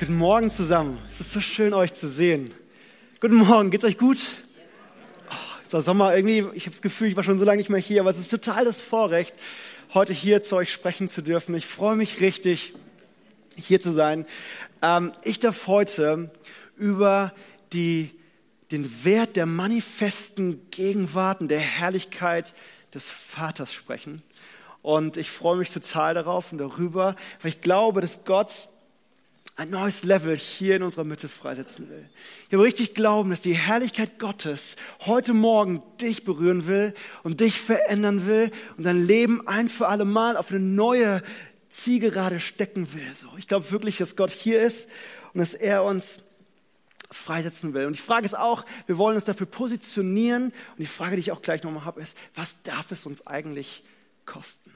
Guten Morgen zusammen. Es ist so schön, euch zu sehen. Guten Morgen, geht's euch gut? Oh, es war Sommer, irgendwie, ich habe das Gefühl, ich war schon so lange nicht mehr hier, aber es ist total das Vorrecht, heute hier zu euch sprechen zu dürfen. Ich freue mich richtig, hier zu sein. Ähm, ich darf heute über die, den Wert der manifesten Gegenwart und der Herrlichkeit des Vaters sprechen. Und ich freue mich total darauf und darüber, weil ich glaube, dass Gott ein neues Level hier in unserer Mitte freisetzen will. Ich habe richtig glauben, dass die Herrlichkeit Gottes heute Morgen dich berühren will und dich verändern will und dein Leben ein für alle Mal auf eine neue Zielgerade stecken will. So, ich glaube wirklich, dass Gott hier ist und dass er uns freisetzen will. Und die Frage ist auch, wir wollen uns dafür positionieren. Und die Frage, die ich auch gleich nochmal habe, ist, was darf es uns eigentlich kosten?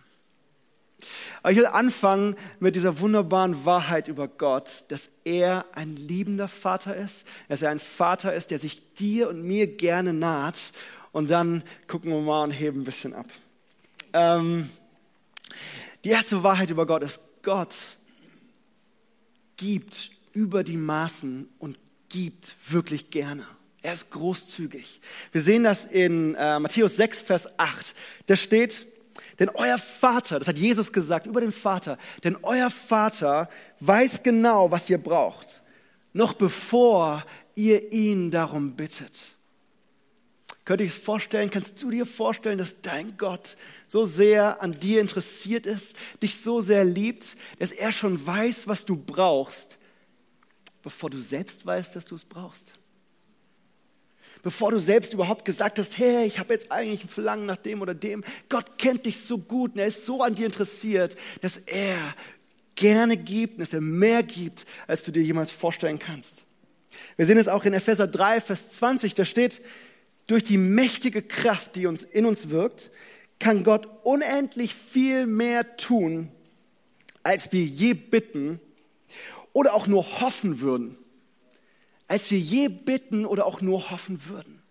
Aber ich will anfangen mit dieser wunderbaren Wahrheit über Gott, dass er ein liebender Vater ist, dass er ein Vater ist, der sich dir und mir gerne naht. Und dann gucken wir mal und heben ein bisschen ab. Ähm, die erste Wahrheit über Gott ist, Gott gibt über die Maßen und gibt wirklich gerne. Er ist großzügig. Wir sehen das in äh, Matthäus 6, Vers 8. Da steht, denn euer Vater, das hat Jesus gesagt über den Vater, denn euer Vater weiß genau, was ihr braucht, noch bevor ihr ihn darum bittet. Könnt ihr euch vorstellen, kannst du dir vorstellen, dass dein Gott so sehr an dir interessiert ist, dich so sehr liebt, dass er schon weiß, was du brauchst, bevor du selbst weißt, dass du es brauchst? Bevor du selbst überhaupt gesagt hast, hey, ich habe jetzt eigentlich ein Verlangen nach dem oder dem. Gott kennt dich so gut und er ist so an dir interessiert, dass er gerne gibt und dass er mehr gibt, als du dir jemals vorstellen kannst. Wir sehen es auch in Epheser 3, Vers 20, da steht, durch die mächtige Kraft, die uns in uns wirkt, kann Gott unendlich viel mehr tun, als wir je bitten oder auch nur hoffen würden als wir je bitten oder auch nur hoffen würden.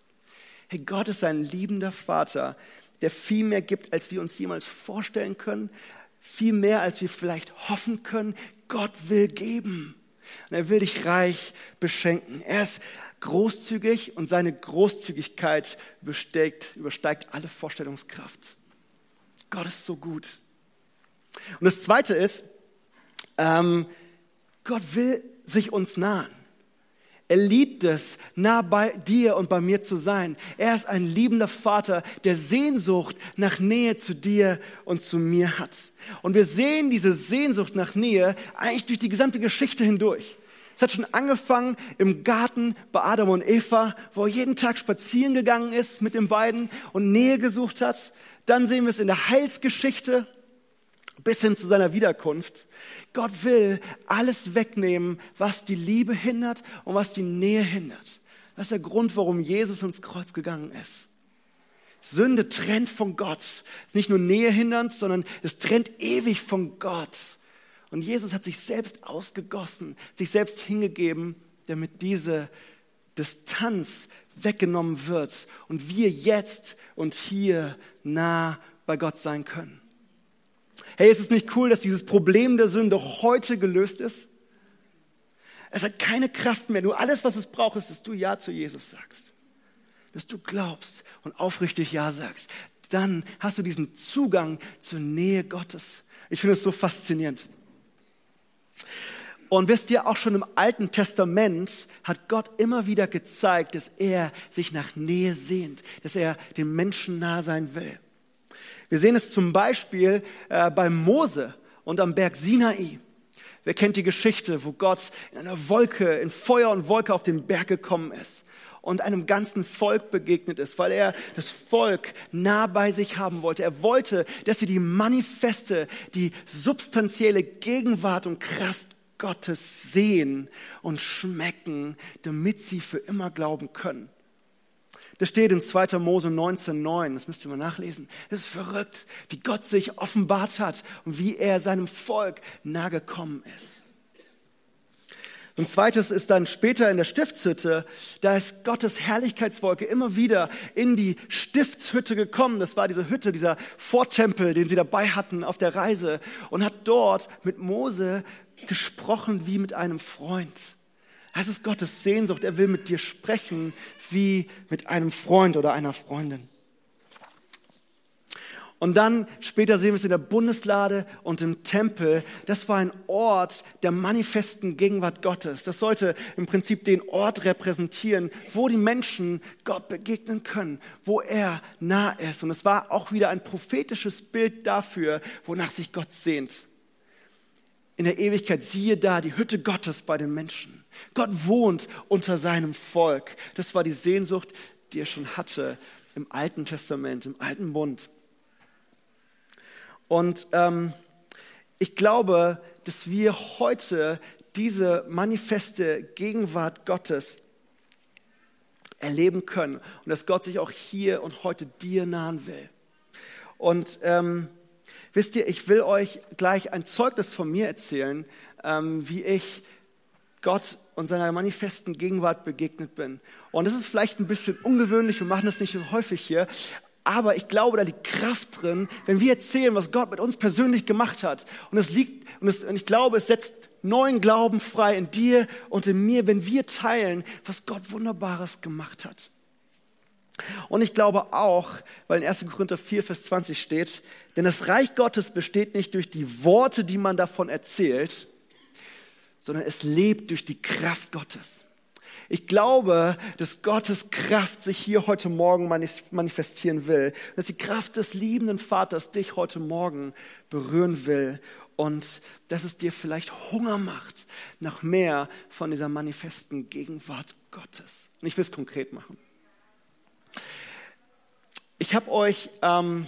Hey, Gott ist ein liebender Vater, der viel mehr gibt, als wir uns jemals vorstellen können, viel mehr, als wir vielleicht hoffen können. Gott will geben. Und er will dich reich beschenken. Er ist großzügig und seine Großzügigkeit übersteigt, übersteigt alle Vorstellungskraft. Gott ist so gut. Und das Zweite ist, ähm, Gott will sich uns nahen. Er liebt es, nah bei dir und bei mir zu sein. Er ist ein liebender Vater, der Sehnsucht nach Nähe zu dir und zu mir hat. Und wir sehen diese Sehnsucht nach Nähe eigentlich durch die gesamte Geschichte hindurch. Es hat schon angefangen im Garten bei Adam und Eva, wo er jeden Tag spazieren gegangen ist mit den beiden und Nähe gesucht hat. Dann sehen wir es in der Heilsgeschichte bis hin zu seiner Wiederkunft. Gott will alles wegnehmen, was die Liebe hindert und was die Nähe hindert. Das ist der Grund, warum Jesus ins Kreuz gegangen ist. Sünde trennt von Gott. Ist nicht nur Nähe hindernd, sondern es trennt ewig von Gott. Und Jesus hat sich selbst ausgegossen, sich selbst hingegeben, damit diese Distanz weggenommen wird und wir jetzt und hier nah bei Gott sein können. Hey, ist es nicht cool, dass dieses Problem der Sünde heute gelöst ist? Es hat keine Kraft mehr. Nur alles, was es braucht, ist, dass du Ja zu Jesus sagst. Dass du glaubst und aufrichtig Ja sagst. Dann hast du diesen Zugang zur Nähe Gottes. Ich finde es so faszinierend. Und wisst ihr, auch schon im Alten Testament hat Gott immer wieder gezeigt, dass er sich nach Nähe sehnt, dass er dem Menschen nah sein will. Wir sehen es zum Beispiel äh, bei Mose und am Berg Sinai. Wer kennt die Geschichte, wo Gott in einer Wolke, in Feuer und Wolke auf den Berg gekommen ist und einem ganzen Volk begegnet ist, weil er das Volk nah bei sich haben wollte. Er wollte, dass sie die manifeste, die substanzielle Gegenwart und Kraft Gottes sehen und schmecken, damit sie für immer glauben können. Das steht in 2. Mose 19,9. Das müsst ihr mal nachlesen. Es ist verrückt, wie Gott sich offenbart hat und wie er seinem Volk nahe gekommen ist. Und zweites ist dann später in der Stiftshütte, da ist Gottes Herrlichkeitswolke immer wieder in die Stiftshütte gekommen. Das war diese Hütte, dieser Vortempel, den sie dabei hatten auf der Reise und hat dort mit Mose gesprochen wie mit einem Freund. Das ist Gottes Sehnsucht. Er will mit dir sprechen wie mit einem Freund oder einer Freundin. Und dann später sehen wir es in der Bundeslade und im Tempel. Das war ein Ort der manifesten Gegenwart Gottes. Das sollte im Prinzip den Ort repräsentieren, wo die Menschen Gott begegnen können, wo er nah ist. Und es war auch wieder ein prophetisches Bild dafür, wonach sich Gott sehnt. In der Ewigkeit siehe da die Hütte Gottes bei den Menschen. Gott wohnt unter seinem Volk. Das war die Sehnsucht, die er schon hatte im Alten Testament, im Alten Bund. Und ähm, ich glaube, dass wir heute diese manifeste Gegenwart Gottes erleben können und dass Gott sich auch hier und heute dir nahen will. Und ähm, wisst ihr, ich will euch gleich ein Zeugnis von mir erzählen, ähm, wie ich Gott und seiner manifesten Gegenwart begegnet bin. Und das ist vielleicht ein bisschen ungewöhnlich, wir machen das nicht so häufig hier, aber ich glaube, da liegt Kraft drin, wenn wir erzählen, was Gott mit uns persönlich gemacht hat. Und es liegt, und, es, und ich glaube, es setzt neuen Glauben frei in dir und in mir, wenn wir teilen, was Gott Wunderbares gemacht hat. Und ich glaube auch, weil in 1. Korinther 4, Vers 20 steht, denn das Reich Gottes besteht nicht durch die Worte, die man davon erzählt, sondern es lebt durch die Kraft Gottes. Ich glaube, dass Gottes Kraft sich hier heute Morgen manifestieren will, dass die Kraft des liebenden Vaters dich heute Morgen berühren will und dass es dir vielleicht Hunger macht nach mehr von dieser manifesten Gegenwart Gottes. Und ich will es konkret machen. Ich habe euch ähm,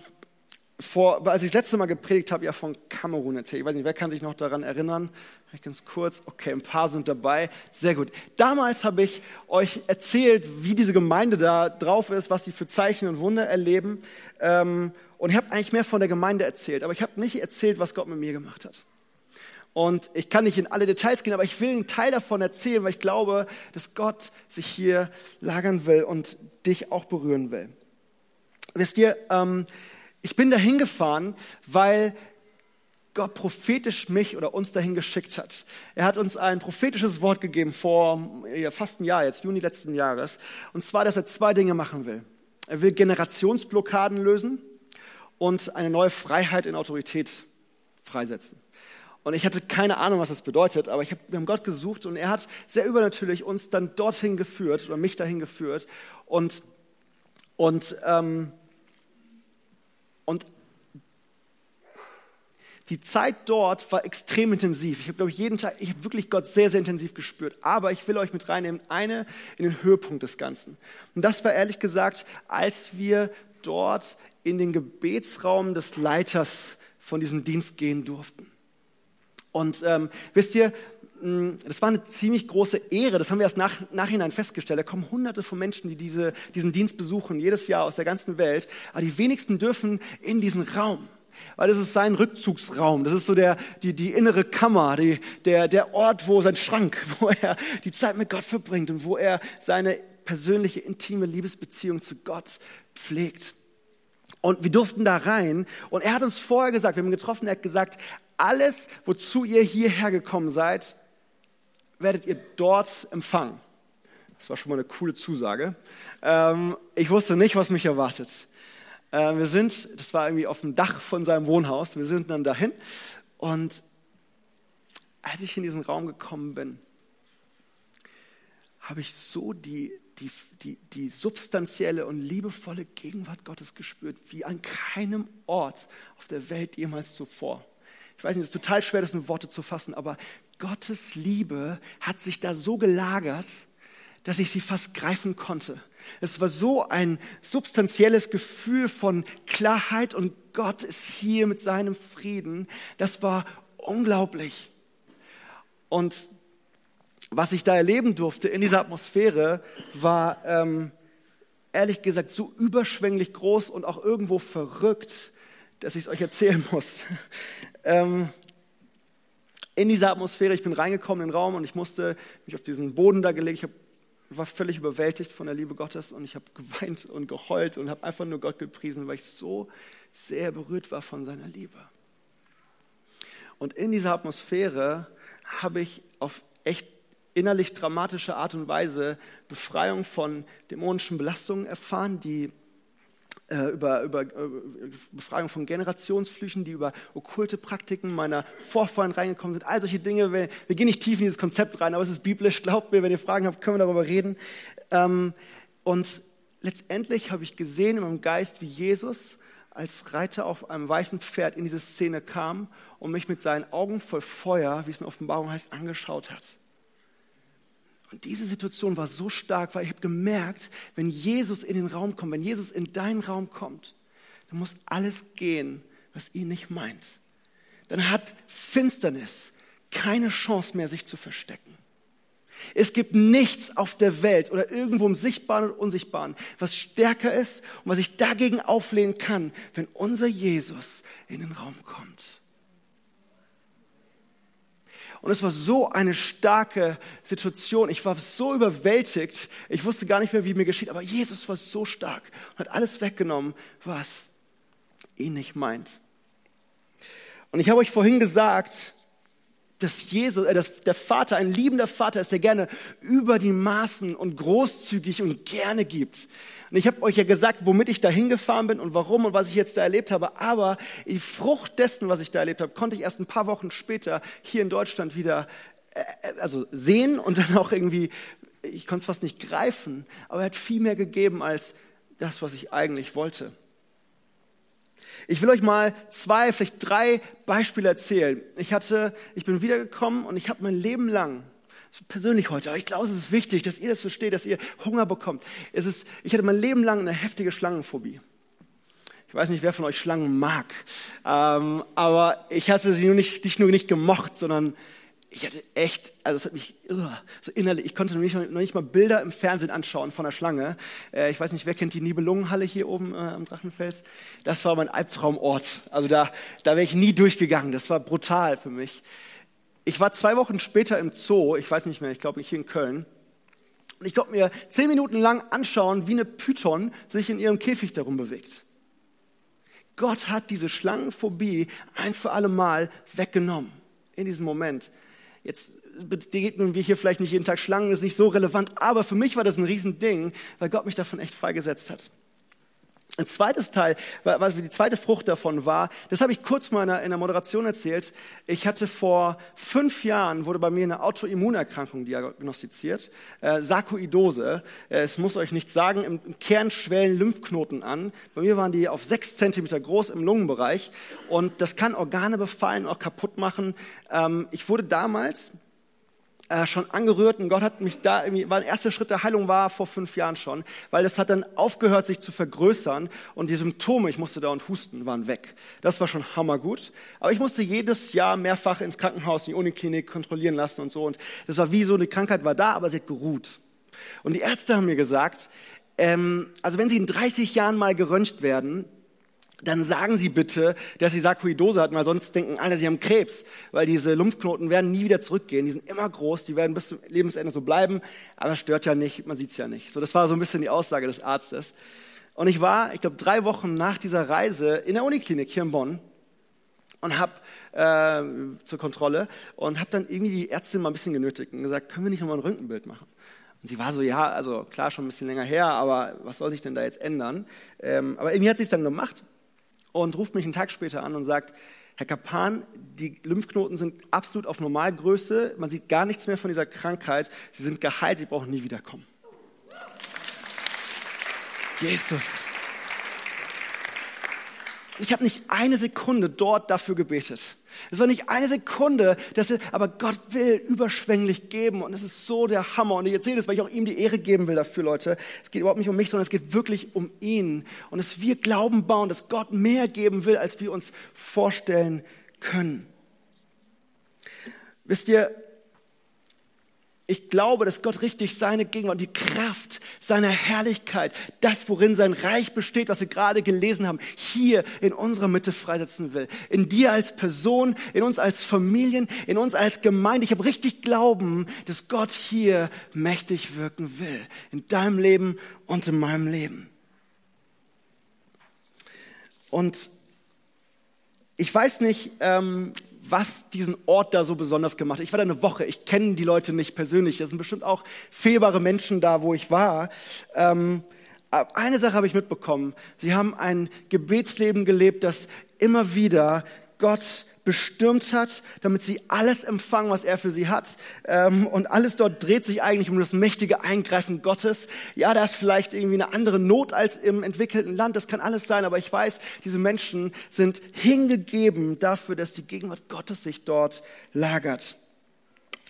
vor, als ich das letzte Mal gepredigt habe, ja von Kamerun erzählt. Ich weiß nicht, wer kann sich noch daran erinnern? Vielleicht ganz kurz. Okay, ein paar sind dabei. Sehr gut. Damals habe ich euch erzählt, wie diese Gemeinde da drauf ist, was sie für Zeichen und Wunder erleben. Ähm, und ich habe eigentlich mehr von der Gemeinde erzählt, aber ich habe nicht erzählt, was Gott mit mir gemacht hat. Und ich kann nicht in alle Details gehen, aber ich will einen Teil davon erzählen, weil ich glaube, dass Gott sich hier lagern will und dich auch berühren will. Wisst ihr, ähm, ich bin dahin gefahren, weil Gott prophetisch mich oder uns dahin geschickt hat. Er hat uns ein prophetisches Wort gegeben vor fast ein Jahr jetzt, Juni letzten Jahres. Und zwar, dass er zwei Dinge machen will. Er will Generationsblockaden lösen und eine neue Freiheit in Autorität freisetzen. Und ich hatte keine Ahnung, was das bedeutet, aber ich hab, wir haben Gott gesucht und er hat sehr übernatürlich uns dann dorthin geführt oder mich dahin geführt. Und, und ähm, und die Zeit dort war extrem intensiv. Ich habe, glaube ich, jeden Tag, ich habe wirklich Gott sehr, sehr intensiv gespürt. Aber ich will euch mit reinnehmen, eine in den Höhepunkt des Ganzen. Und das war ehrlich gesagt, als wir dort in den Gebetsraum des Leiters von diesem Dienst gehen durften. Und ähm, wisst ihr, hm, das war eine ziemlich große Ehre, das haben wir erst nach, nachhinein festgestellt. Da kommen hunderte von Menschen, die diese, diesen Dienst besuchen, jedes Jahr aus der ganzen Welt. Aber die wenigsten dürfen in diesen Raum. Weil das ist sein Rückzugsraum, das ist so der, die, die innere Kammer, die, der, der Ort, wo sein Schrank, wo er die Zeit mit Gott verbringt und wo er seine persönliche, intime Liebesbeziehung zu Gott pflegt. Und wir durften da rein und er hat uns vorher gesagt, wir haben ihn getroffen, er hat gesagt, alles, wozu ihr hierher gekommen seid, werdet ihr dort empfangen. Das war schon mal eine coole Zusage. Ähm, ich wusste nicht, was mich erwartet. Äh, wir sind, das war irgendwie auf dem Dach von seinem Wohnhaus, wir sind dann dahin und als ich in diesen Raum gekommen bin, habe ich so die, die, die, die substanzielle und liebevolle Gegenwart Gottes gespürt, wie an keinem Ort auf der Welt jemals zuvor. Ich weiß nicht, es ist total schwer, das in Worte zu fassen, aber Gottes Liebe hat sich da so gelagert, dass ich sie fast greifen konnte. Es war so ein substanzielles Gefühl von Klarheit und Gott ist hier mit seinem Frieden. Das war unglaublich. Und was ich da erleben durfte in dieser Atmosphäre, war ähm, ehrlich gesagt so überschwänglich groß und auch irgendwo verrückt, dass ich es euch erzählen muss. Ähm, in dieser Atmosphäre, ich bin reingekommen in den Raum und ich musste mich auf diesen Boden da gelegt, ich hab, war völlig überwältigt von der Liebe Gottes und ich habe geweint und geheult und habe einfach nur Gott gepriesen, weil ich so sehr berührt war von seiner Liebe. Und in dieser Atmosphäre habe ich auf echt innerlich dramatische Art und Weise Befreiung von dämonischen Belastungen erfahren, die äh, über, über äh, Befragung von Generationsflüchen, die über okkulte Praktiken meiner Vorfahren reingekommen sind. All solche Dinge. Wir, wir, gehen nicht tief in dieses Konzept rein, aber es ist biblisch. Glaubt mir, wenn ihr Fragen habt, können wir darüber reden. Ähm, und letztendlich habe ich gesehen in meinem Geist, wie Jesus als Reiter auf einem weißen Pferd in diese Szene kam und mich mit seinen Augen voll Feuer, wie es in Offenbarung heißt, angeschaut hat. Und diese Situation war so stark, weil ich habe gemerkt, wenn Jesus in den Raum kommt, wenn Jesus in deinen Raum kommt, dann muss alles gehen, was ihn nicht meint. Dann hat Finsternis keine Chance mehr, sich zu verstecken. Es gibt nichts auf der Welt oder irgendwo im Sichtbaren und Unsichtbaren, was stärker ist und was ich dagegen auflehnen kann, wenn unser Jesus in den Raum kommt. Und es war so eine starke Situation. Ich war so überwältigt. Ich wusste gar nicht mehr, wie mir geschieht. Aber Jesus war so stark und hat alles weggenommen, was ihn nicht meint. Und ich habe euch vorhin gesagt, dass Jesus, äh, dass der Vater ein liebender Vater ist, der gerne über die Maßen und großzügig und gerne gibt. Und ich habe euch ja gesagt, womit ich da hingefahren bin und warum und was ich jetzt da erlebt habe. Aber die Frucht dessen, was ich da erlebt habe, konnte ich erst ein paar Wochen später hier in Deutschland wieder äh, äh also sehen und dann auch irgendwie, ich konnte es fast nicht greifen, aber er hat viel mehr gegeben als das, was ich eigentlich wollte. Ich will euch mal zwei, vielleicht drei Beispiele erzählen. Ich hatte, ich bin wiedergekommen und ich habe mein Leben lang, persönlich heute, aber ich glaube, es ist wichtig, dass ihr das versteht, dass ihr Hunger bekommt. Es ist, ich hatte mein Leben lang eine heftige Schlangenphobie. Ich weiß nicht, wer von euch Schlangen mag, ähm, aber ich hatte sie nur nicht, nicht nur nicht gemocht, sondern ich hatte echt, also es hat mich uh, so innerlich, ich konnte noch nicht, noch nicht, mal Bilder im Fernsehen anschauen von der Schlange. Äh, ich weiß nicht, wer kennt die Nibelungenhalle hier oben äh, am Drachenfels? Das war mein Albtraumort. Also da, da wäre ich nie durchgegangen. Das war brutal für mich. Ich war zwei Wochen später im Zoo, ich weiß nicht mehr, ich glaube hier in Köln. Und ich konnte mir zehn Minuten lang anschauen, wie eine Python sich in ihrem Käfig darum bewegt. Gott hat diese Schlangenphobie ein für alle Mal weggenommen in diesem Moment. Jetzt begegnen wir hier vielleicht nicht jeden Tag Schlangen, ist nicht so relevant, aber für mich war das ein Riesending, weil Gott mich davon echt freigesetzt hat. Ein zweites Teil, was die zweite Frucht davon war, das habe ich kurz mal in der Moderation erzählt. Ich hatte vor fünf Jahren, wurde bei mir eine Autoimmunerkrankung diagnostiziert, äh, Sarkoidose. Äh, es muss euch nichts sagen, im, im Kern schwellen Lymphknoten an. Bei mir waren die auf sechs Zentimeter groß im Lungenbereich und das kann Organe befallen, auch kaputt machen. Ähm, ich wurde damals äh, schon angerührt und Gott hat mich da, irgendwie, war ein erster Schritt der Heilung war vor fünf Jahren schon, weil das hat dann aufgehört, sich zu vergrößern und die Symptome, ich musste da und husten, waren weg. Das war schon hammergut. Aber ich musste jedes Jahr mehrfach ins Krankenhaus, in die Uniklinik kontrollieren lassen und so und das war wie so, eine Krankheit war da, aber sie hat geruht. Und die Ärzte haben mir gesagt, ähm, also wenn sie in 30 Jahren mal geröntgt werden, dann sagen Sie bitte, dass Sie Sarkoidose hatten, weil sonst denken alle, Sie haben Krebs, weil diese Lymphknoten werden nie wieder zurückgehen. Die sind immer groß, die werden bis zum Lebensende so bleiben, aber es stört ja nicht, man sieht es ja nicht. So, das war so ein bisschen die Aussage des Arztes. Und ich war, ich glaube, drei Wochen nach dieser Reise in der Uniklinik hier in Bonn und habe äh, zur Kontrolle und habe dann irgendwie die Ärztin mal ein bisschen genötigt und gesagt, können wir nicht nochmal ein Röntgenbild machen? Und sie war so, ja, also klar, schon ein bisschen länger her, aber was soll sich denn da jetzt ändern? Ähm, aber irgendwie hat sie es dann gemacht und ruft mich einen Tag später an und sagt, Herr Kapan, die Lymphknoten sind absolut auf Normalgröße, man sieht gar nichts mehr von dieser Krankheit, sie sind geheilt, sie brauchen nie wiederkommen. Jesus. Ich habe nicht eine Sekunde dort dafür gebetet. Es war nicht eine Sekunde, dass er, aber Gott will überschwänglich geben und es ist so der Hammer. Und ich erzähle das, weil ich auch ihm die Ehre geben will dafür, Leute. Es geht überhaupt nicht um mich, sondern es geht wirklich um ihn. Und dass wir Glauben bauen, dass Gott mehr geben will, als wir uns vorstellen können. Wisst ihr, Ich glaube, dass Gott richtig seine Gegenwart, die Kraft seiner Herrlichkeit, das, worin sein Reich besteht, was wir gerade gelesen haben, hier in unserer Mitte freisetzen will. In dir als Person, in uns als Familien, in uns als Gemeinde. Ich habe richtig Glauben, dass Gott hier mächtig wirken will. In deinem Leben und in meinem Leben. Und ich weiß nicht, ähm, was diesen Ort da so besonders gemacht hat. Ich war da eine Woche, ich kenne die Leute nicht persönlich. Das sind bestimmt auch fehlbare Menschen da, wo ich war. Ähm, eine Sache habe ich mitbekommen. Sie haben ein Gebetsleben gelebt, das immer wieder Gott bestürmt hat, damit sie alles empfangen, was er für sie hat. Ähm, und alles dort dreht sich eigentlich um das mächtige Eingreifen Gottes. Ja, da ist vielleicht irgendwie eine andere Not als im entwickelten Land. Das kann alles sein. Aber ich weiß, diese Menschen sind hingegeben dafür, dass die Gegenwart Gottes sich dort lagert.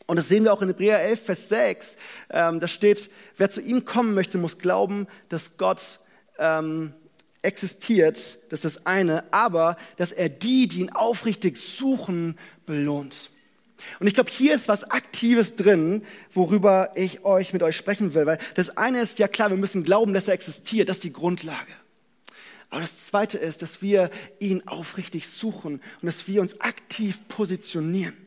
Und das sehen wir auch in Hebräer 11, Vers 6. Ähm, da steht, wer zu ihm kommen möchte, muss glauben, dass Gott ähm, existiert, das ist das eine, aber dass er die, die ihn aufrichtig suchen, belohnt. Und ich glaube, hier ist was Aktives drin, worüber ich euch mit euch sprechen will, weil das eine ist, ja klar, wir müssen glauben, dass er existiert, das ist die Grundlage. Aber das zweite ist, dass wir ihn aufrichtig suchen und dass wir uns aktiv positionieren.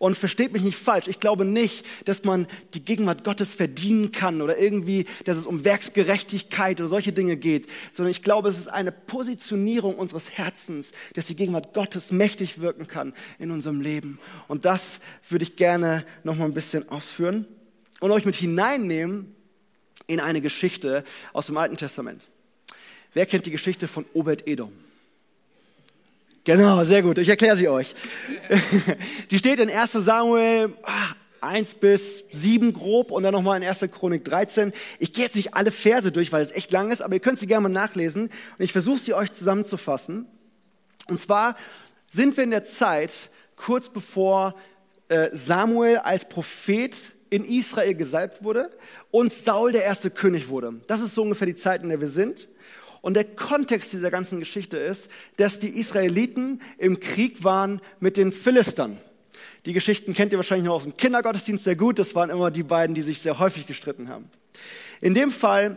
Und versteht mich nicht falsch, ich glaube nicht, dass man die Gegenwart Gottes verdienen kann oder irgendwie, dass es um Werksgerechtigkeit oder solche Dinge geht, sondern ich glaube, es ist eine Positionierung unseres Herzens, dass die Gegenwart Gottes mächtig wirken kann in unserem Leben. Und das würde ich gerne noch mal ein bisschen ausführen und euch mit hineinnehmen in eine Geschichte aus dem Alten Testament. Wer kennt die Geschichte von Obed-Edom? Genau, sehr gut. Ich erkläre sie euch. Die steht in 1 Samuel 1 ah, bis 7 grob und dann nochmal in 1. Chronik 13. Ich gehe jetzt nicht alle Verse durch, weil es echt lang ist, aber ihr könnt sie gerne mal nachlesen und ich versuche sie euch zusammenzufassen. Und zwar sind wir in der Zeit kurz bevor äh, Samuel als Prophet in Israel gesalbt wurde und Saul der erste König wurde. Das ist so ungefähr die Zeit, in der wir sind. Und der Kontext dieser ganzen Geschichte ist, dass die Israeliten im Krieg waren mit den Philistern. Die Geschichten kennt ihr wahrscheinlich noch aus dem Kindergottesdienst sehr gut. Das waren immer die beiden, die sich sehr häufig gestritten haben. In dem Fall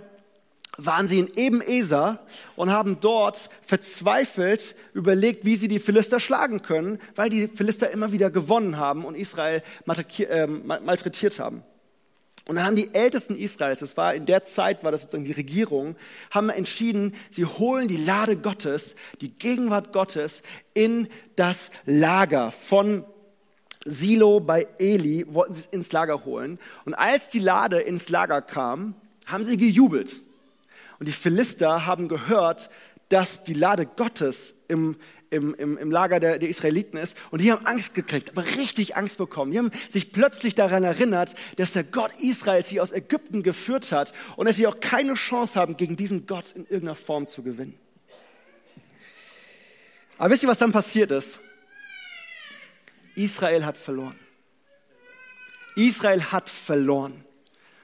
waren sie in Eben-Eser und haben dort verzweifelt überlegt, wie sie die Philister schlagen können, weil die Philister immer wieder gewonnen haben und Israel äh, malträtiert haben. Und dann haben die Ältesten Israels, das war in der Zeit, war das sozusagen die Regierung, haben entschieden, sie holen die Lade Gottes, die Gegenwart Gottes in das Lager von Silo bei Eli, wollten sie es ins Lager holen. Und als die Lade ins Lager kam, haben sie gejubelt. Und die Philister haben gehört, dass die Lade Gottes im, im, im, im Lager der, der Israeliten ist. Und die haben Angst gekriegt, aber richtig Angst bekommen. Die haben sich plötzlich daran erinnert, dass der Gott Israels sie aus Ägypten geführt hat und dass sie auch keine Chance haben, gegen diesen Gott in irgendeiner Form zu gewinnen. Aber wisst ihr, was dann passiert ist? Israel hat verloren. Israel hat verloren.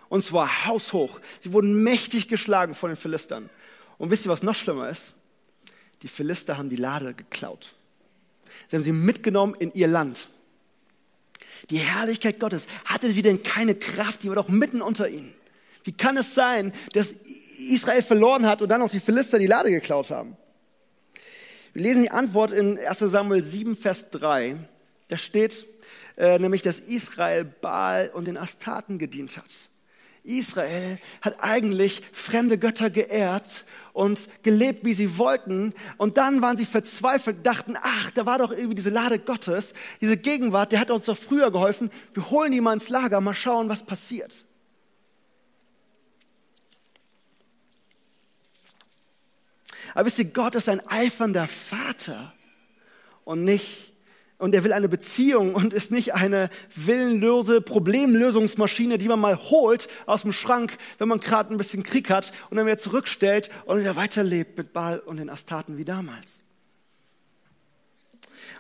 Und zwar haushoch. Sie wurden mächtig geschlagen von den Philistern. Und wisst ihr, was noch schlimmer ist? Die Philister haben die Lade geklaut. Sie haben sie mitgenommen in ihr Land. Die Herrlichkeit Gottes, hatte sie denn keine Kraft? Die war doch mitten unter ihnen. Wie kann es sein, dass Israel verloren hat und dann auch die Philister die Lade geklaut haben? Wir lesen die Antwort in 1 Samuel 7, Vers 3. Da steht äh, nämlich, dass Israel Baal und den Astaten gedient hat. Israel hat eigentlich fremde Götter geehrt und gelebt, wie sie wollten. Und dann waren sie verzweifelt, dachten, ach, da war doch irgendwie diese Lade Gottes, diese Gegenwart, der hat uns doch früher geholfen. Wir holen die mal ins Lager, mal schauen, was passiert. Aber wisst ihr, Gott ist ein eifernder Vater und nicht und er will eine Beziehung und ist nicht eine willenlose Problemlösungsmaschine, die man mal holt aus dem Schrank, wenn man gerade ein bisschen Krieg hat und dann wieder zurückstellt und wieder weiterlebt mit Baal und den Astaten wie damals.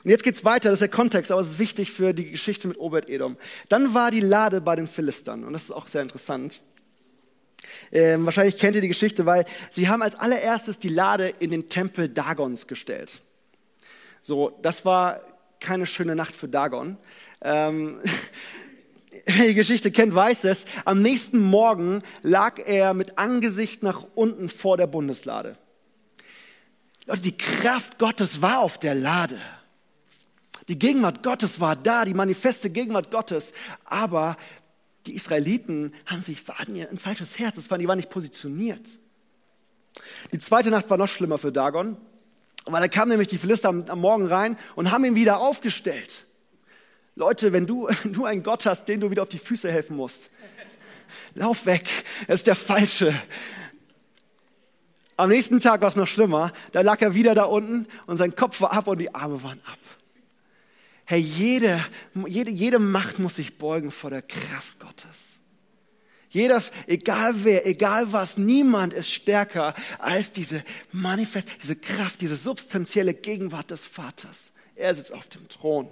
Und jetzt geht's weiter, das ist der Kontext, aber es ist wichtig für die Geschichte mit Obed-Edom. Dann war die Lade bei den Philistern und das ist auch sehr interessant. Ähm, wahrscheinlich kennt ihr die Geschichte, weil sie haben als allererstes die Lade in den Tempel Dagons gestellt. So, das war keine schöne Nacht für Dagon. Ähm, wer die Geschichte kennt, weiß es, am nächsten Morgen lag er mit Angesicht nach unten vor der Bundeslade. Leute, die Kraft Gottes war auf der Lade. Die Gegenwart Gottes war da, die manifeste Gegenwart Gottes. Aber die Israeliten haben sich, waren ihr ein falsches Herz, das waren, die waren nicht positioniert. Die zweite Nacht war noch schlimmer für Dagon, weil da kamen nämlich die Philister am, am Morgen rein und haben ihn wieder aufgestellt. Leute, wenn du, wenn du einen Gott hast, den du wieder auf die Füße helfen musst, lauf weg, das ist der Falsche. Am nächsten Tag war es noch schlimmer. Da lag er wieder da unten und sein Kopf war ab und die Arme waren ab. Hey, jede, jede, jede Macht muss sich beugen vor der Kraft Gottes. Jeder, egal wer, egal was, niemand ist stärker als diese Manifest, diese Kraft, diese substanzielle Gegenwart des Vaters. Er sitzt auf dem Thron.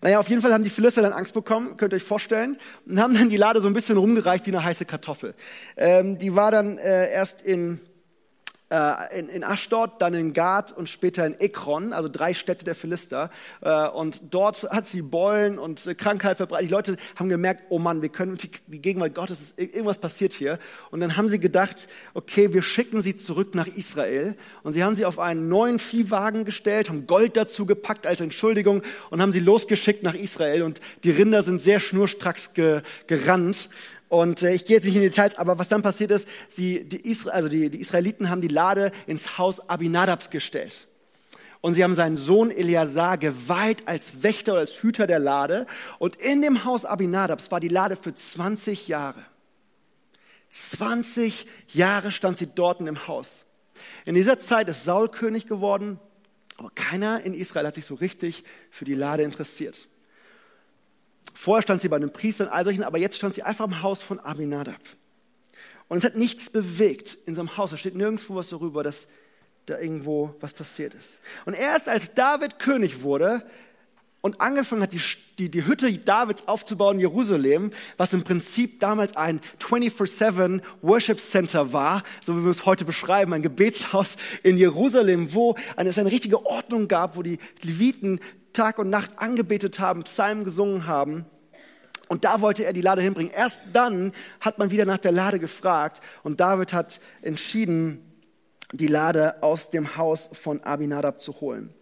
Naja, auf jeden Fall haben die Philister dann Angst bekommen, könnt ihr euch vorstellen, und haben dann die Lade so ein bisschen rumgereicht wie eine heiße Kartoffel. Ähm, die war dann äh, erst in äh, in, in Aschdod, dann in Gad und später in Ekron, also drei Städte der Philister. Äh, und dort hat sie Beulen und Krankheit verbreitet. Die Leute haben gemerkt, oh Mann, wir können die, die Gegenwart Gottes, ist, irgendwas passiert hier. Und dann haben sie gedacht, okay, wir schicken sie zurück nach Israel. Und sie haben sie auf einen neuen Viehwagen gestellt, haben Gold dazu gepackt als Entschuldigung und haben sie losgeschickt nach Israel. Und die Rinder sind sehr schnurstracks ge, gerannt. Und äh, ich gehe jetzt nicht in die Details, aber was dann passiert ist, sie, die, Isra also die, die Israeliten haben die Lade ins Haus Abinadabs gestellt. Und sie haben seinen Sohn Eleazar geweiht als Wächter oder als Hüter der Lade. Und in dem Haus Abinadabs war die Lade für 20 Jahre. 20 Jahre stand sie dort in dem Haus. In dieser Zeit ist Saul König geworden, aber keiner in Israel hat sich so richtig für die Lade interessiert. Vorher stand sie bei den Priestern, all solchen, aber jetzt stand sie einfach im Haus von Abinadab. Und es hat nichts bewegt in seinem Haus. Da steht nirgendwo was darüber, dass da irgendwo was passiert ist. Und erst als David König wurde und angefangen hat, die, die, die Hütte Davids aufzubauen in Jerusalem, was im Prinzip damals ein 24-7 Worship Center war, so wie wir es heute beschreiben, ein Gebetshaus in Jerusalem, wo es eine richtige Ordnung gab, wo die Leviten Tag und Nacht angebetet haben, Psalmen gesungen haben. Und da wollte er die Lade hinbringen. Erst dann hat man wieder nach der Lade gefragt und David hat entschieden, die Lade aus dem Haus von Abinadab zu holen.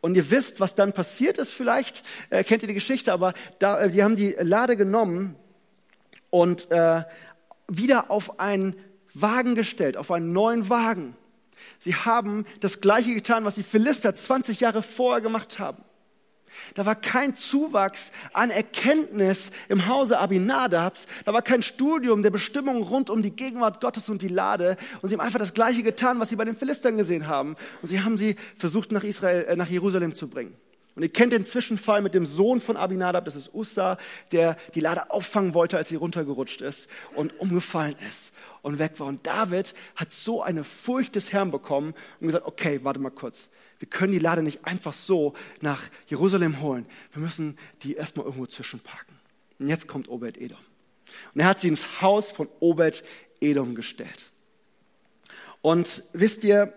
Und ihr wisst, was dann passiert ist vielleicht, äh, kennt ihr die Geschichte, aber da, äh, die haben die Lade genommen und äh, wieder auf einen Wagen gestellt, auf einen neuen Wagen. Sie haben das Gleiche getan, was die Philister 20 Jahre vorher gemacht haben. Da war kein Zuwachs an Erkenntnis im Hause Abinadabs. Da war kein Studium der Bestimmungen rund um die Gegenwart Gottes und die Lade. Und sie haben einfach das Gleiche getan, was sie bei den Philistern gesehen haben. Und sie haben sie versucht, nach, Israel, äh, nach Jerusalem zu bringen. Und ihr kennt den Zwischenfall mit dem Sohn von Abinadab, das ist Ussa, der die Lade auffangen wollte, als sie runtergerutscht ist und umgefallen ist und weg war. Und David hat so eine Furcht des Herrn bekommen und gesagt, okay, warte mal kurz. Wir können die Lade nicht einfach so nach Jerusalem holen. Wir müssen die erstmal irgendwo zwischenparken. Und jetzt kommt Obed Edom. Und er hat sie ins Haus von Obed Edom gestellt. Und wisst ihr,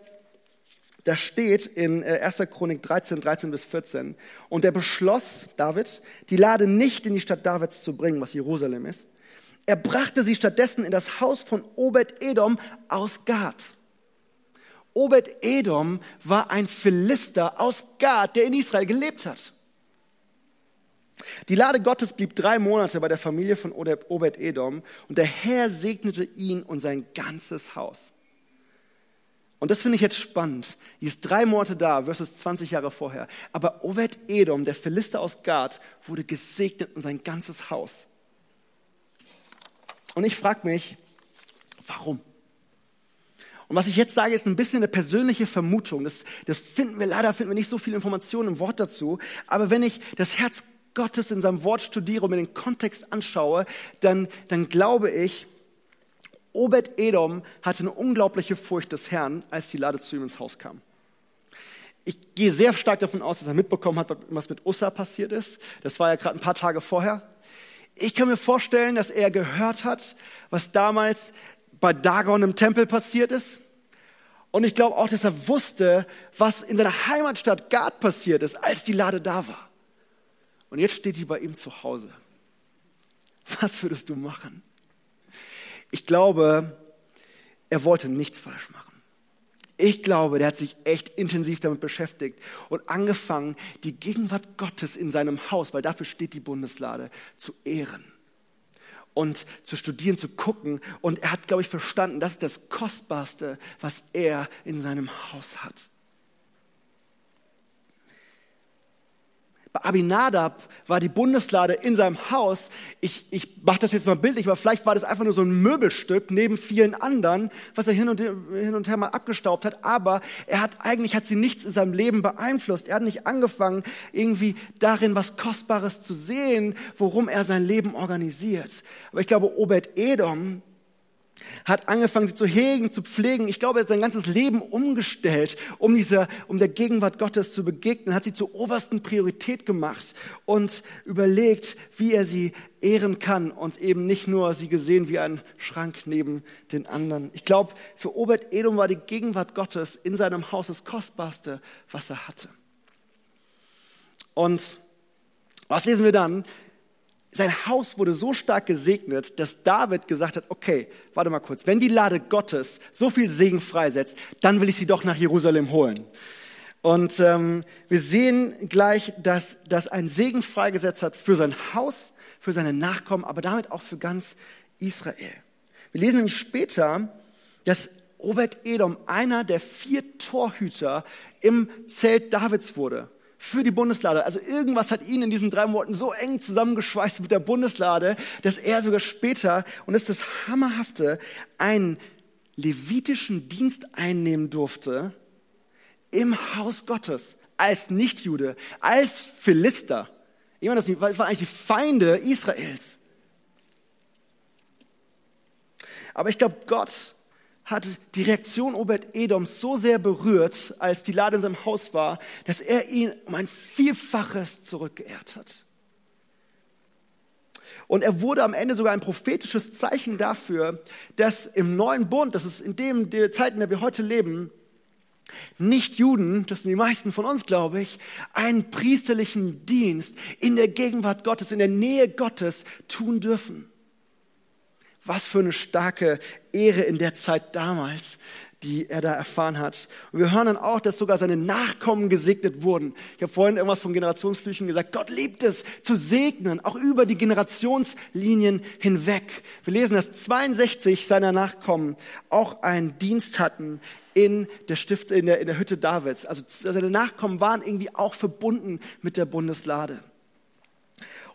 da steht in 1. Äh, Chronik 13, 13 bis 14, und er beschloss, David, die Lade nicht in die Stadt Davids zu bringen, was Jerusalem ist, er brachte sie stattdessen in das Haus von Obed-Edom aus Gad. Obed-Edom war ein Philister aus Gad, der in Israel gelebt hat. Die Lade Gottes blieb drei Monate bei der Familie von Obed-Edom und der Herr segnete ihn und sein ganzes Haus. Und das finde ich jetzt spannend. Die ist drei Monate da versus 20 Jahre vorher. Aber Obed-Edom, der Philister aus Gad, wurde gesegnet und sein ganzes Haus. Und ich frage mich, warum? Und was ich jetzt sage, ist ein bisschen eine persönliche Vermutung. Das, das finden wir, leider finden wir nicht so viele Informationen im Wort dazu. Aber wenn ich das Herz Gottes in seinem Wort studiere und mir den Kontext anschaue, dann, dann glaube ich, Obed-Edom hatte eine unglaubliche Furcht des Herrn, als die Lade zu ihm ins Haus kam. Ich gehe sehr stark davon aus, dass er mitbekommen hat, was mit Ussa passiert ist. Das war ja gerade ein paar Tage vorher. Ich kann mir vorstellen, dass er gehört hat, was damals bei Dagon im Tempel passiert ist. Und ich glaube auch, dass er wusste, was in seiner Heimatstadt Gad passiert ist, als die Lade da war. Und jetzt steht die bei ihm zu Hause. Was würdest du machen? Ich glaube, er wollte nichts falsch machen. Ich glaube, der hat sich echt intensiv damit beschäftigt und angefangen, die Gegenwart Gottes in seinem Haus, weil dafür steht die Bundeslade, zu ehren und zu studieren, zu gucken. Und er hat, glaube ich, verstanden, das ist das Kostbarste, was er in seinem Haus hat. Bei Abinadab war die Bundeslade in seinem Haus. Ich, ich mache das jetzt mal bildlich, aber vielleicht war das einfach nur so ein Möbelstück neben vielen anderen, was er hin und, hin und her mal abgestaubt hat. Aber er hat eigentlich hat sie nichts in seinem Leben beeinflusst. Er hat nicht angefangen, irgendwie darin was Kostbares zu sehen, worum er sein Leben organisiert. Aber ich glaube, Obed Edom hat angefangen, sie zu hegen, zu pflegen. Ich glaube, er hat sein ganzes Leben umgestellt, um, dieser, um der Gegenwart Gottes zu begegnen, hat sie zur obersten Priorität gemacht und überlegt, wie er sie ehren kann und eben nicht nur sie gesehen wie ein Schrank neben den anderen. Ich glaube, für Obed Edom war die Gegenwart Gottes in seinem Haus das Kostbarste, was er hatte. Und was lesen wir dann? Sein Haus wurde so stark gesegnet, dass David gesagt hat, okay, warte mal kurz, wenn die Lade Gottes so viel Segen freisetzt, dann will ich sie doch nach Jerusalem holen. Und ähm, wir sehen gleich, dass das ein Segen freigesetzt hat für sein Haus, für seine Nachkommen, aber damit auch für ganz Israel. Wir lesen nämlich später, dass Obed Edom einer der vier Torhüter im Zelt Davids wurde für die Bundeslade. Also irgendwas hat ihn in diesen drei Monaten so eng zusammengeschweißt mit der Bundeslade, dass er sogar später, und das ist das Hammerhafte, einen levitischen Dienst einnehmen durfte im Haus Gottes als Nichtjude, als Philister. Ich meine das nicht, weil es waren eigentlich die Feinde Israels. Aber ich glaube, Gott hat die Reaktion Obed-Edoms so sehr berührt, als die Lade in seinem Haus war, dass er ihn um ein Vielfaches zurückgeehrt hat. Und er wurde am Ende sogar ein prophetisches Zeichen dafür, dass im neuen Bund, das ist in dem der Zeit, in der wir heute leben, nicht Juden, das sind die meisten von uns, glaube ich, einen priesterlichen Dienst in der Gegenwart Gottes, in der Nähe Gottes tun dürfen. Was für eine starke Ehre in der Zeit damals, die er da erfahren hat. Und wir hören dann auch, dass sogar seine Nachkommen gesegnet wurden. Ich habe vorhin irgendwas von Generationsflüchen gesagt. Gott liebt es, zu segnen, auch über die Generationslinien hinweg. Wir lesen, dass 62 seiner Nachkommen auch einen Dienst hatten in der, Stift, in der, in der Hütte Davids. Also seine Nachkommen waren irgendwie auch verbunden mit der Bundeslade.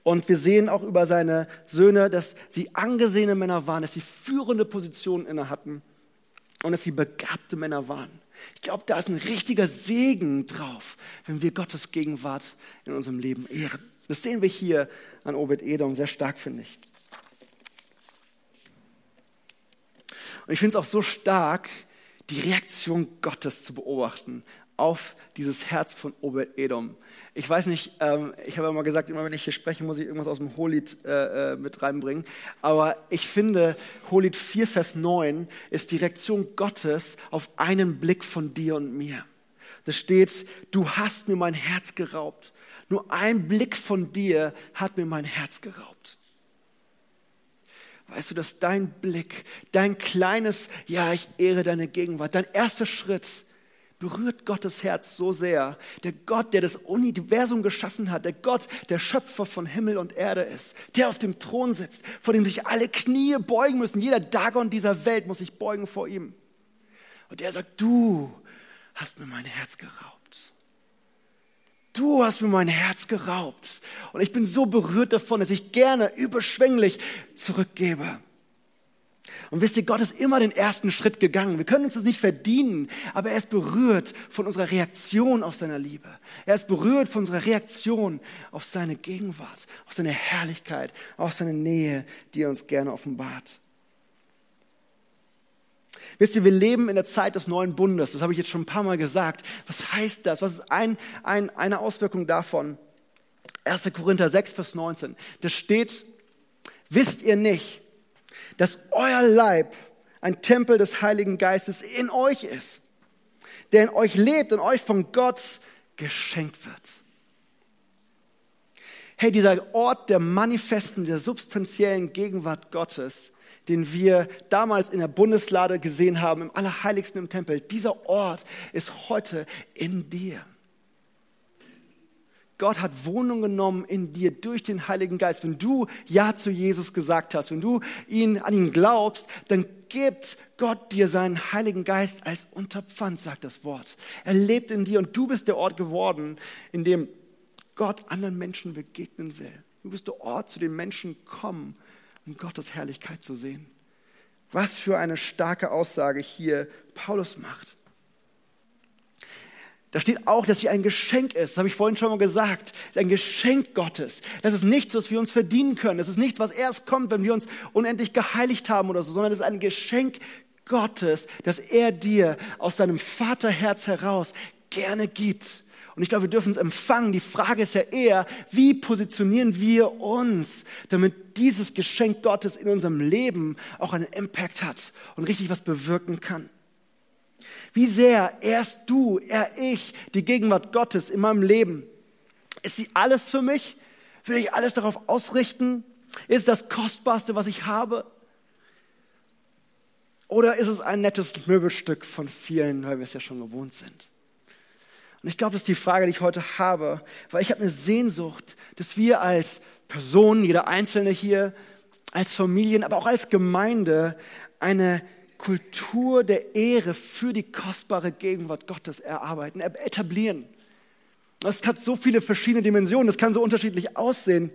Und wir sehen auch über seine Söhne, dass sie angesehene Männer waren, dass sie führende Positionen inne hatten und dass sie begabte Männer waren. Ich glaube, da ist ein richtiger Segen drauf, wenn wir Gottes Gegenwart in unserem Leben ehren. Das sehen wir hier an Obed Edom sehr stark, finde ich. Und ich finde es auch so stark, die Reaktion Gottes zu beobachten auf dieses Herz von Obed Edom. Ich weiß nicht, ähm, ich habe immer gesagt, immer wenn ich hier spreche, muss ich irgendwas aus dem Hohelied äh, äh, mit reinbringen. Aber ich finde, Hohelied 4, Vers 9 ist die Reaktion Gottes auf einen Blick von dir und mir. Da steht, du hast mir mein Herz geraubt. Nur ein Blick von dir hat mir mein Herz geraubt. Weißt du, dass dein Blick, dein kleines, ja, ich ehre deine Gegenwart, dein erster Schritt berührt Gottes Herz so sehr. Der Gott, der das Universum geschaffen hat, der Gott, der Schöpfer von Himmel und Erde ist, der auf dem Thron sitzt, vor dem sich alle Knie beugen müssen. Jeder Dagon dieser Welt muss sich beugen vor ihm. Und der sagt, du hast mir mein Herz geraubt. Du hast mir mein Herz geraubt. Und ich bin so berührt davon, dass ich gerne überschwänglich zurückgebe. Und wisst ihr, Gott ist immer den ersten Schritt gegangen. Wir können uns das nicht verdienen, aber er ist berührt von unserer Reaktion auf seine Liebe. Er ist berührt von unserer Reaktion auf seine Gegenwart, auf seine Herrlichkeit, auf seine Nähe, die er uns gerne offenbart. Wisst ihr, wir leben in der Zeit des neuen Bundes. Das habe ich jetzt schon ein paar Mal gesagt. Was heißt das? Was ist ein, ein, eine Auswirkung davon? 1. Korinther 6, Vers 19. Das steht, wisst ihr nicht, dass euer Leib ein Tempel des Heiligen Geistes in euch ist, der in euch lebt und euch von Gott geschenkt wird. hey, dieser Ort der manifesten, der substanziellen Gegenwart Gottes, den wir damals in der Bundeslade gesehen haben, im Allerheiligsten im Tempel, dieser Ort ist heute in dir. Gott hat Wohnung genommen in dir durch den Heiligen Geist. Wenn du Ja zu Jesus gesagt hast, wenn du ihn, an ihn glaubst, dann gibt Gott dir seinen Heiligen Geist als Unterpfand, sagt das Wort. Er lebt in dir und du bist der Ort geworden, in dem Gott anderen Menschen begegnen will. Du bist der Ort, zu dem Menschen kommen, um Gottes Herrlichkeit zu sehen. Was für eine starke Aussage hier Paulus macht. Da steht auch, dass sie ein Geschenk ist. Das habe ich vorhin schon mal gesagt. Ein Geschenk Gottes. Das ist nichts, was wir uns verdienen können. Das ist nichts, was erst kommt, wenn wir uns unendlich geheiligt haben oder so, sondern es ist ein Geschenk Gottes, das er dir aus seinem Vaterherz heraus gerne gibt. Und ich glaube, wir dürfen es empfangen. Die Frage ist ja eher, wie positionieren wir uns, damit dieses Geschenk Gottes in unserem Leben auch einen Impact hat und richtig was bewirken kann. Wie sehr erst du, er ich, die Gegenwart Gottes in meinem Leben. Ist sie alles für mich? Will ich alles darauf ausrichten? Ist das Kostbarste, was ich habe? Oder ist es ein nettes Möbelstück von vielen, weil wir es ja schon gewohnt sind? Und ich glaube, das ist die Frage, die ich heute habe, weil ich habe eine Sehnsucht, dass wir als Personen, jeder Einzelne hier, als Familien, aber auch als Gemeinde eine Kultur der Ehre für die kostbare Gegenwart Gottes erarbeiten, etablieren. Das hat so viele verschiedene Dimensionen, das kann so unterschiedlich aussehen.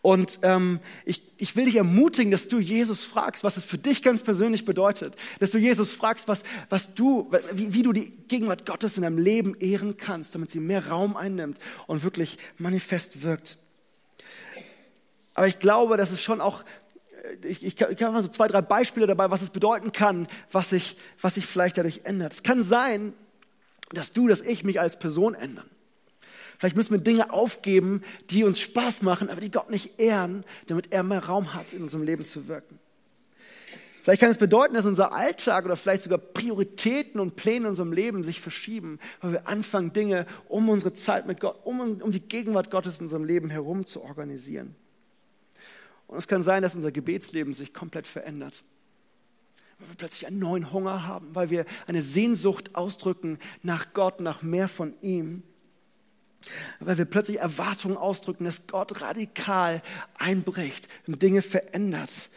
Und ähm, ich, ich will dich ermutigen, dass du Jesus fragst, was es für dich ganz persönlich bedeutet. Dass du Jesus fragst, was, was du, wie, wie du die Gegenwart Gottes in deinem Leben ehren kannst, damit sie mehr Raum einnimmt und wirklich manifest wirkt. Aber ich glaube, dass es schon auch ich, ich, ich mal so zwei, drei Beispiele dabei, was es bedeuten kann, was sich, was sich vielleicht dadurch ändert. Es kann sein, dass du, dass ich mich als Person ändern. Vielleicht müssen wir Dinge aufgeben, die uns Spaß machen, aber die Gott nicht ehren, damit er mehr Raum hat, in unserem Leben zu wirken. Vielleicht kann es bedeuten, dass unser Alltag oder vielleicht sogar Prioritäten und Pläne in unserem Leben sich verschieben, weil wir anfangen, Dinge um unsere Zeit mit Gott, um, um die Gegenwart Gottes in unserem Leben herum zu organisieren. Und es kann sein, dass unser Gebetsleben sich komplett verändert. Weil wir plötzlich einen neuen Hunger haben, weil wir eine Sehnsucht ausdrücken nach Gott, nach mehr von ihm. Weil wir plötzlich Erwartungen ausdrücken, dass Gott radikal einbricht und Dinge verändert.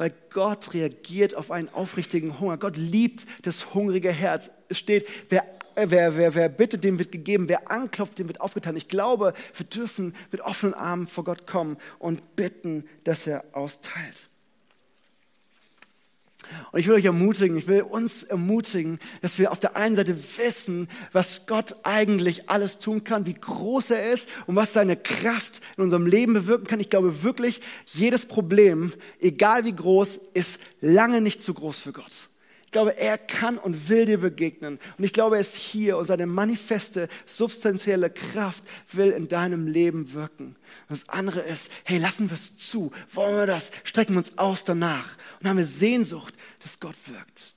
Weil Gott reagiert auf einen aufrichtigen Hunger. Gott liebt das hungrige Herz. Es steht, wer wer, wer, wer bittet, dem wird gegeben, wer anklopft, dem wird aufgetan. Ich glaube, wir dürfen mit offenen Armen vor Gott kommen und bitten, dass er austeilt. Und ich will euch ermutigen, ich will uns ermutigen, dass wir auf der einen Seite wissen, was Gott eigentlich alles tun kann, wie groß er ist und was seine Kraft in unserem Leben bewirken kann. Ich glaube wirklich, jedes Problem, egal wie groß, ist lange nicht zu groß für Gott. Ich glaube, er kann und will dir begegnen. Und ich glaube, er ist hier und seine manifeste, substanzielle Kraft will in deinem Leben wirken. Und das andere ist, hey, lassen wir es zu. Wollen wir das? Strecken wir uns aus danach. Und haben wir Sehnsucht, dass Gott wirkt.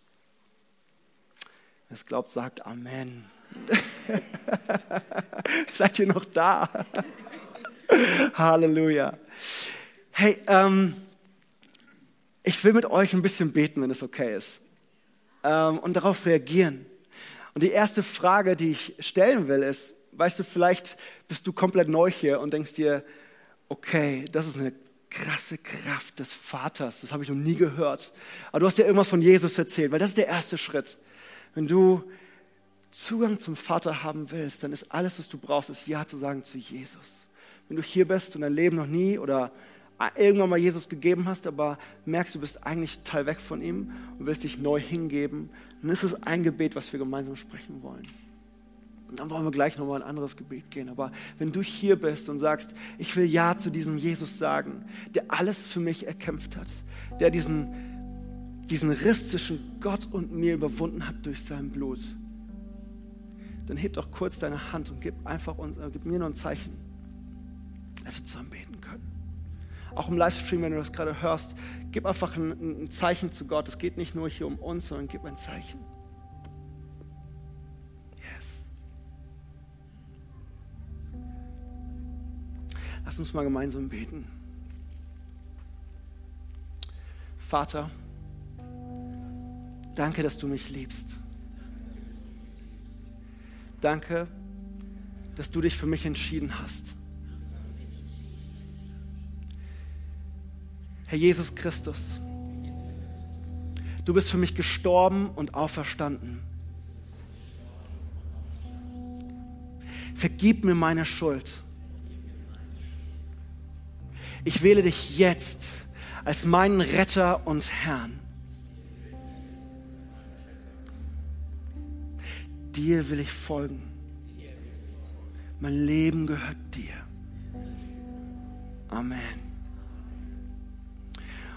Wer es glaubt, sagt Amen. Seid ihr noch da? Halleluja. Hey, ähm, ich will mit euch ein bisschen beten, wenn es okay ist ähm, und darauf reagieren. Und die erste Frage, die ich stellen will, ist, weißt du, vielleicht bist du komplett neu hier und denkst dir, okay, das ist eine krasse Kraft des Vaters, das habe ich noch nie gehört. Aber du hast dir irgendwas von Jesus erzählt, weil das ist der erste Schritt. Wenn du Zugang zum Vater haben willst, dann ist alles, was du brauchst, ist Ja zu sagen zu Jesus. Wenn du hier bist und dein Leben noch nie oder irgendwann mal Jesus gegeben hast, aber merkst, du bist eigentlich total weg von ihm und willst dich neu hingeben, dann ist es ein Gebet, was wir gemeinsam sprechen wollen. Und dann wollen wir gleich nochmal ein anderes Gebet gehen. Aber wenn du hier bist und sagst, ich will Ja zu diesem Jesus sagen, der alles für mich erkämpft hat, der diesen, diesen Riss zwischen Gott und mir überwunden hat durch sein Blut, dann heb doch kurz deine Hand und gib einfach äh, gib mir nur ein Zeichen, dass wir zusammen beten auch im Livestream, wenn du das gerade hörst, gib einfach ein, ein Zeichen zu Gott. Es geht nicht nur hier um uns, sondern gib ein Zeichen. Yes. Lass uns mal gemeinsam beten. Vater, danke, dass du mich liebst. Danke, dass du dich für mich entschieden hast. Herr Jesus Christus, du bist für mich gestorben und auferstanden. Vergib mir meine Schuld. Ich wähle dich jetzt als meinen Retter und Herrn. Dir will ich folgen. Mein Leben gehört dir. Amen.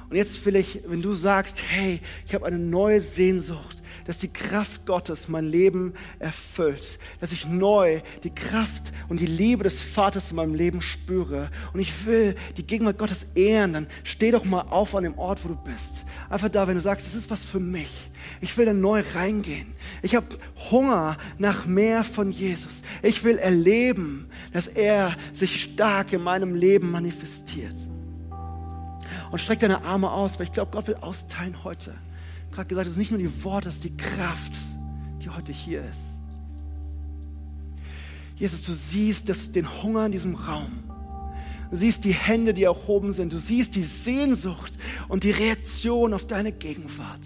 Und jetzt will ich, wenn du sagst, hey, ich habe eine neue Sehnsucht, dass die Kraft Gottes mein Leben erfüllt, dass ich neu die Kraft und die Liebe des Vaters in meinem Leben spüre und ich will die Gegenwart Gottes ehren, dann steh doch mal auf an dem Ort, wo du bist. Einfach da, wenn du sagst, das ist was für mich. Ich will da neu reingehen. Ich habe Hunger nach mehr von Jesus. Ich will erleben, dass er sich stark in meinem Leben manifestiert. Und streck deine Arme aus, weil ich glaube, Gott will austeilen heute gerade gesagt, es ist nicht nur die Worte, es ist die Kraft, die heute hier ist. Jesus, du siehst das, den Hunger in diesem Raum. Du siehst die Hände, die erhoben sind. Du siehst die Sehnsucht und die Reaktion auf deine Gegenwart.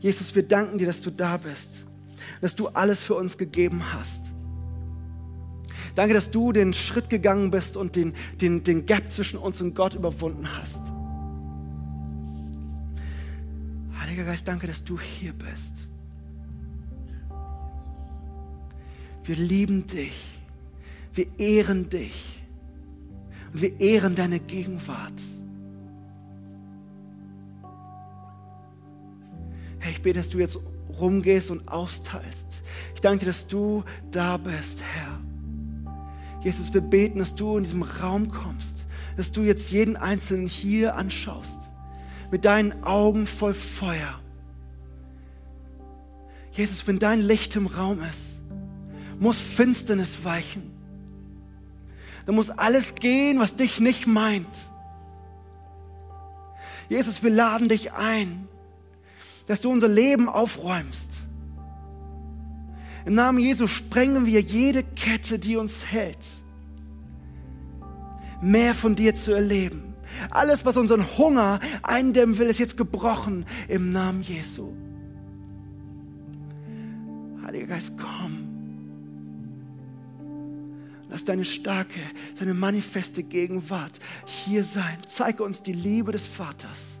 Jesus, wir danken dir, dass du da bist, dass du alles für uns gegeben hast. Danke, dass du den Schritt gegangen bist und den, den, den Gap zwischen uns und Gott überwunden hast. Heiliger Geist, danke, dass du hier bist. Wir lieben dich. Wir ehren dich. Und wir ehren deine Gegenwart. Herr, ich bete, dass du jetzt rumgehst und austeilst. Ich danke dir, dass du da bist, Herr. Jesus, wir beten, dass du in diesem Raum kommst, dass du jetzt jeden Einzelnen hier anschaust mit deinen Augen voll Feuer. Jesus, wenn dein Licht im Raum ist, muss Finsternis weichen. Da muss alles gehen, was dich nicht meint. Jesus, wir laden dich ein, dass du unser Leben aufräumst. Im Namen Jesu sprengen wir jede Kette, die uns hält, mehr von dir zu erleben. Alles, was unseren Hunger eindämmen will, ist jetzt gebrochen im Namen Jesu. Heiliger Geist, komm. Lass deine starke, seine manifeste Gegenwart hier sein. Zeige uns die Liebe des Vaters.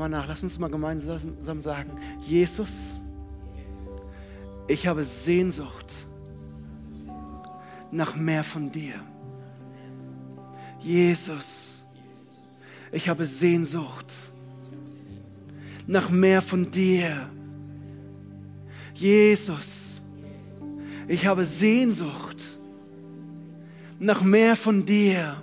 Sprecht mir mal nach. Lass uns mal gemeinsam sagen, Jesus, ich habe Sehnsucht nach mehr von dir. Jesus, ich habe Sehnsucht nach mehr von dir. Jesus, ich habe Sehnsucht nach mehr von dir.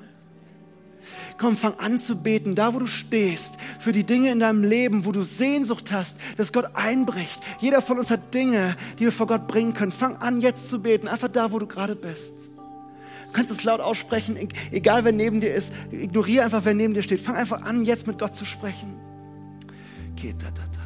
Komm, fang an zu beten, da wo du stehst, für die Dinge in deinem Leben, wo du Sehnsucht hast, dass Gott einbricht. Jeder von uns hat Dinge, die wir vor Gott bringen können. Fang an, jetzt zu beten, einfach da, wo du gerade bist. Du kannst es laut aussprechen, e-, egal wer neben dir ist. Ignoriere einfach, wer neben dir steht. Fang einfach an, jetzt mit Gott zu sprechen. Geht da, da, da.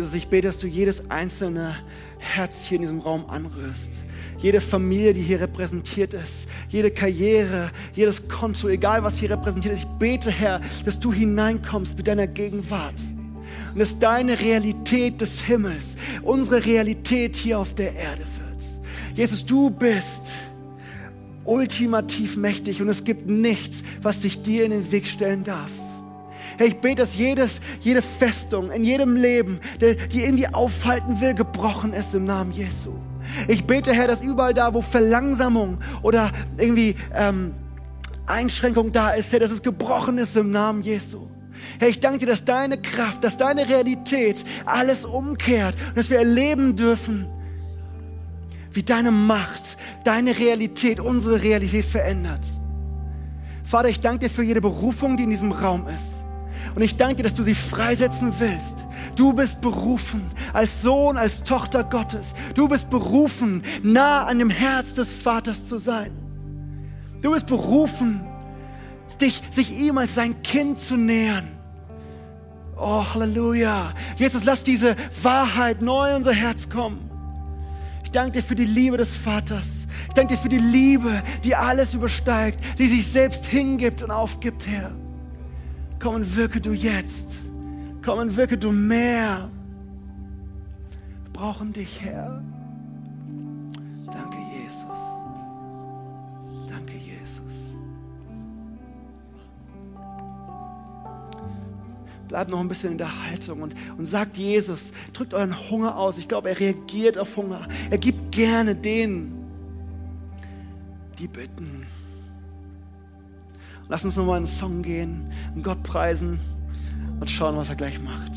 Jesus, ich bete, dass du jedes einzelne Herz hier in diesem Raum anrührst. jede Familie, die hier repräsentiert ist, jede Karriere, jedes Konto, egal was hier repräsentiert ist. Ich bete, Herr, dass du hineinkommst mit deiner Gegenwart. Und dass deine Realität des Himmels unsere Realität hier auf der Erde wird. Jesus, du bist ultimativ mächtig und es gibt nichts, was dich dir in den Weg stellen darf. Herr, ich bete, dass jedes, jede Festung in jedem Leben, die irgendwie aufhalten will, gebrochen ist im Namen Jesu. Ich bete, Herr, dass überall da, wo Verlangsamung oder irgendwie ähm, Einschränkung da ist, Herr, dass es gebrochen ist im Namen Jesu. Herr, ich danke dir, dass deine Kraft, dass deine Realität alles umkehrt und dass wir erleben dürfen, wie deine Macht, deine Realität, unsere Realität verändert. Vater, ich danke dir für jede Berufung, die in diesem Raum ist. Und ich danke dir, dass du sie freisetzen willst. Du bist berufen als Sohn, als Tochter Gottes. Du bist berufen, nah an dem Herz des Vaters zu sein. Du bist berufen, dich, sich ihm als sein Kind zu nähern. Oh, Halleluja. Jesus, lass diese Wahrheit neu in unser Herz kommen. Ich danke dir für die Liebe des Vaters. Ich danke dir für die Liebe, die alles übersteigt, die sich selbst hingibt und aufgibt, Herr. Komm und wirke du jetzt. Komm und wirke du mehr. Wir brauchen dich, Herr. Danke, Jesus. Danke, Jesus. Bleibt noch ein bisschen in der Haltung und, und sagt Jesus, drückt euren Hunger aus. Ich glaube, er reagiert auf Hunger. Er gibt gerne denen, die bitten. Lass uns nochmal einen Song gehen, Gott preisen und schauen, was er gleich macht.